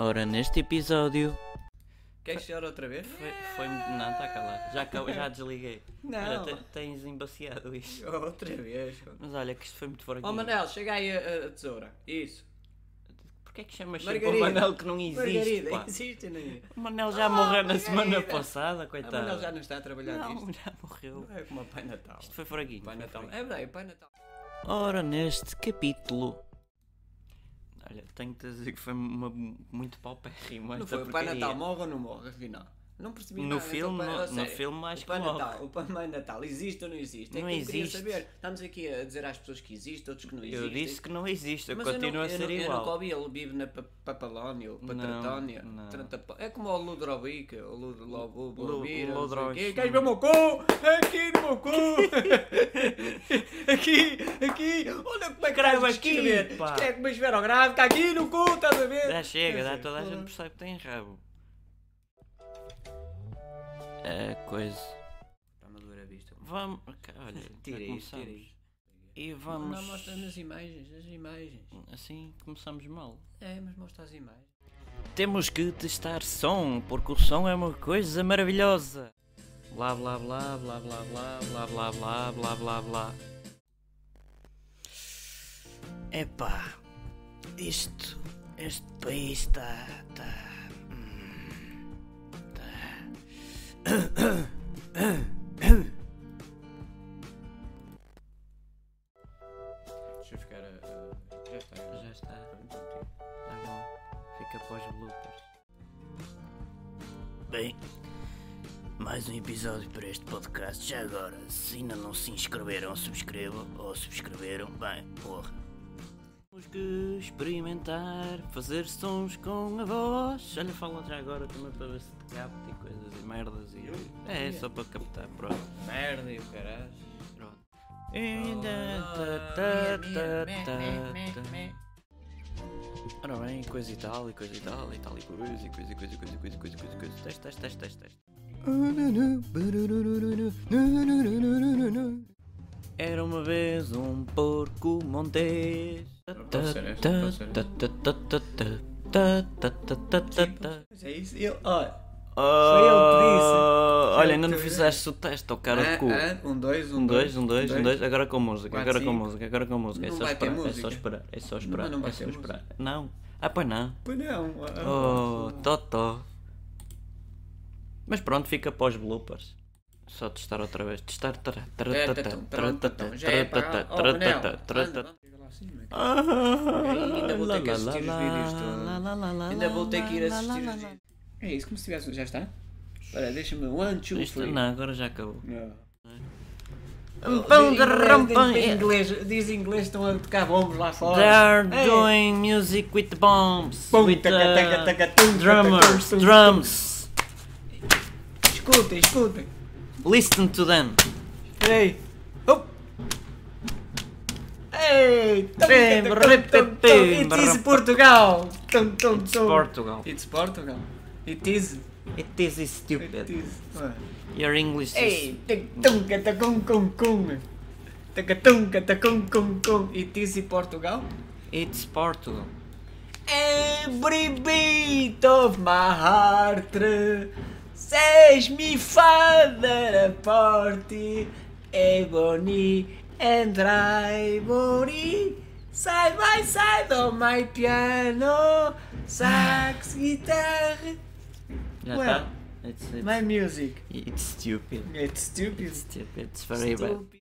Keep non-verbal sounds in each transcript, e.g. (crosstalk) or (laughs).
Ora, neste episódio. Queres chorar outra vez? Foi. foi não, está calado. Já, acabou- já desliguei. Não. Olha, te- tens embaciado isto. Outra vez. Mas olha, que isto foi muito fora Oh Manel, chega aí a, a tesoura. Isso. Porquê é que chamas sempre o Margarida. Manel que não existe? Margarida, pá? existe, não é? O Manel já Ah, morreu na semana Margarida. passada, coitado. Manel já não está a trabalhar Não, nisto. já morreu. Não é como o Pai Natal. Isto foi fraguinho. Pai Natal. É verdade, Pai Natal. Ora, neste capítulo. Olha, tenho que te dizer que foi uma, muito paupérrimo Não foi, o Pai. Natal morre ou não morre, afinal? Não percebi No nada. filme, então, no- a no sério, filme acho o Pai que. Natal, O Pai Natal existe ou não existe? É Não que eu queria existe. saber. Estamos aqui a dizer às pessoas que existe, outros que não Eu existem. disse que não existe, eu Mas continuo eu não, a ser eu não, Eu igual. nunca ouvi, ele vive na Pa- Papalónia, ou Não, Patratónia. não. É como o Ludrovic, o Lud- Lobo, Lobira, Lu- não sei o Ludrovic. Queres ver o meu cu? Aqui no meu cu! (laughs) aqui, aqui! Olha como é que estás a escrever. pá. Escreve como esferográfica aqui no cu, estás a ver? Já chega, Quer toda a gente percebe que tem rabo. É coisa. Está-me a doer a vista. Vamos. Olha, Tira isso, tira começamos. isso. E vamos. Não, mostra nas imagens, as imagens. Assim começamos mal. É, mas mostra as imagens. Temos que testar som, porque o som é uma coisa maravilhosa. Blá blá blá blá blá blá blá blá blá blá blá blá. Epá, isto, este país está. está. Deixa eu ficar a. já está. Já está. Tá bom. Fica após bloopers. Bem, mais um episódio para este podcast. Já agora, se ainda não se inscreveram, subscrevam. Ou subscreveram, bem, porra. Temos que experimentar, fazer sons com a voz. Olha, fala já agora também para ver se te capta e coisas e merdas. E... É, só para captar, pronto. Merda e o caralho. pronto. Ora bem, coisa e tal, e coisa e tal, e tal e coisa, e coisa e coisa e coisa e coisa e coisa e coisa coisa. Teste, teste, teste, teste, teste. Era uma vez um porco montês. É isso. Eu, olha. Disse. Olha, ainda não fizeste o teste, ao cara de Ah, cu. ah, um, dois, Um, dois, um, dois, um, dois. Agora com música, agora com música, agora com música. É só esperar, é só esperar, é só esperar, não vai é só esperar. Não. Ah, pois não. Pois não. Oh, totó. Mas pronto, fica para os bloopers. Só testar outra vez. Testar. Já é para. Oh, Manel. Ainda vou ter ah, que assistir os vídeos. Ainda vou ter que ir assistir os vídeos. É isso, como se tivesse. Já está? Espera, deixa-me. One, two, three. Não, agora já acabou. É. Pão de rampão. Diz inglês, estão a tocar bombos lá fora. They are doing music with bombs. With drummers, drums. Escutem, escutem. Listen to them. Ei. Hop. Ei. tum, Bem, tum, tum, rep, tum, pim, tum. It is. Portugal. Tum, tum, tum. Portugal. It's Portugal. It is. It is It stupid. is. Ué. Your English is Ei. tum, cata, cum, cum, cum. Taca, tum, cata, cum, cum. It is Portugal. It's Portugal. Every beat of my heart says me father a party ebony and ivory side by side on my piano sax guitar Well. It's, it's, my music it's stupid. it's stupid Stupid. It's very bad.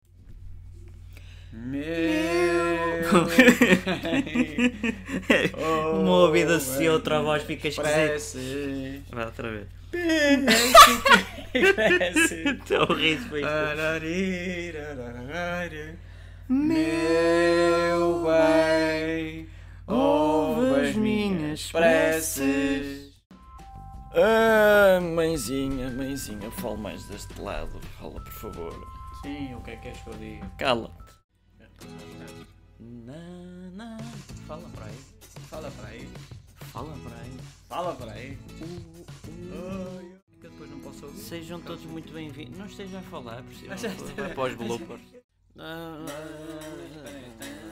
Meu (laughs) Uma ouvida assim, outra voz fica esquisita. Parece Vai outra vez. Parece Estou a rir foi Ah. isto. Meu bem, ouve as minhas preces. Ah, mãezinha, mãezinha, fala mais deste lado. Fala, por favor. Sim, o que é que és que eu digo? Cala-te. Na, na. Fala pra ele. Fala pra ele. Fala pra ele. Fala pra ele. Uh, uh. Eu depois não posso ouvir. Sejam todos muito bem-vindos. Não estejam a falar, por cima. (laughs) Após bloopers. (laughs)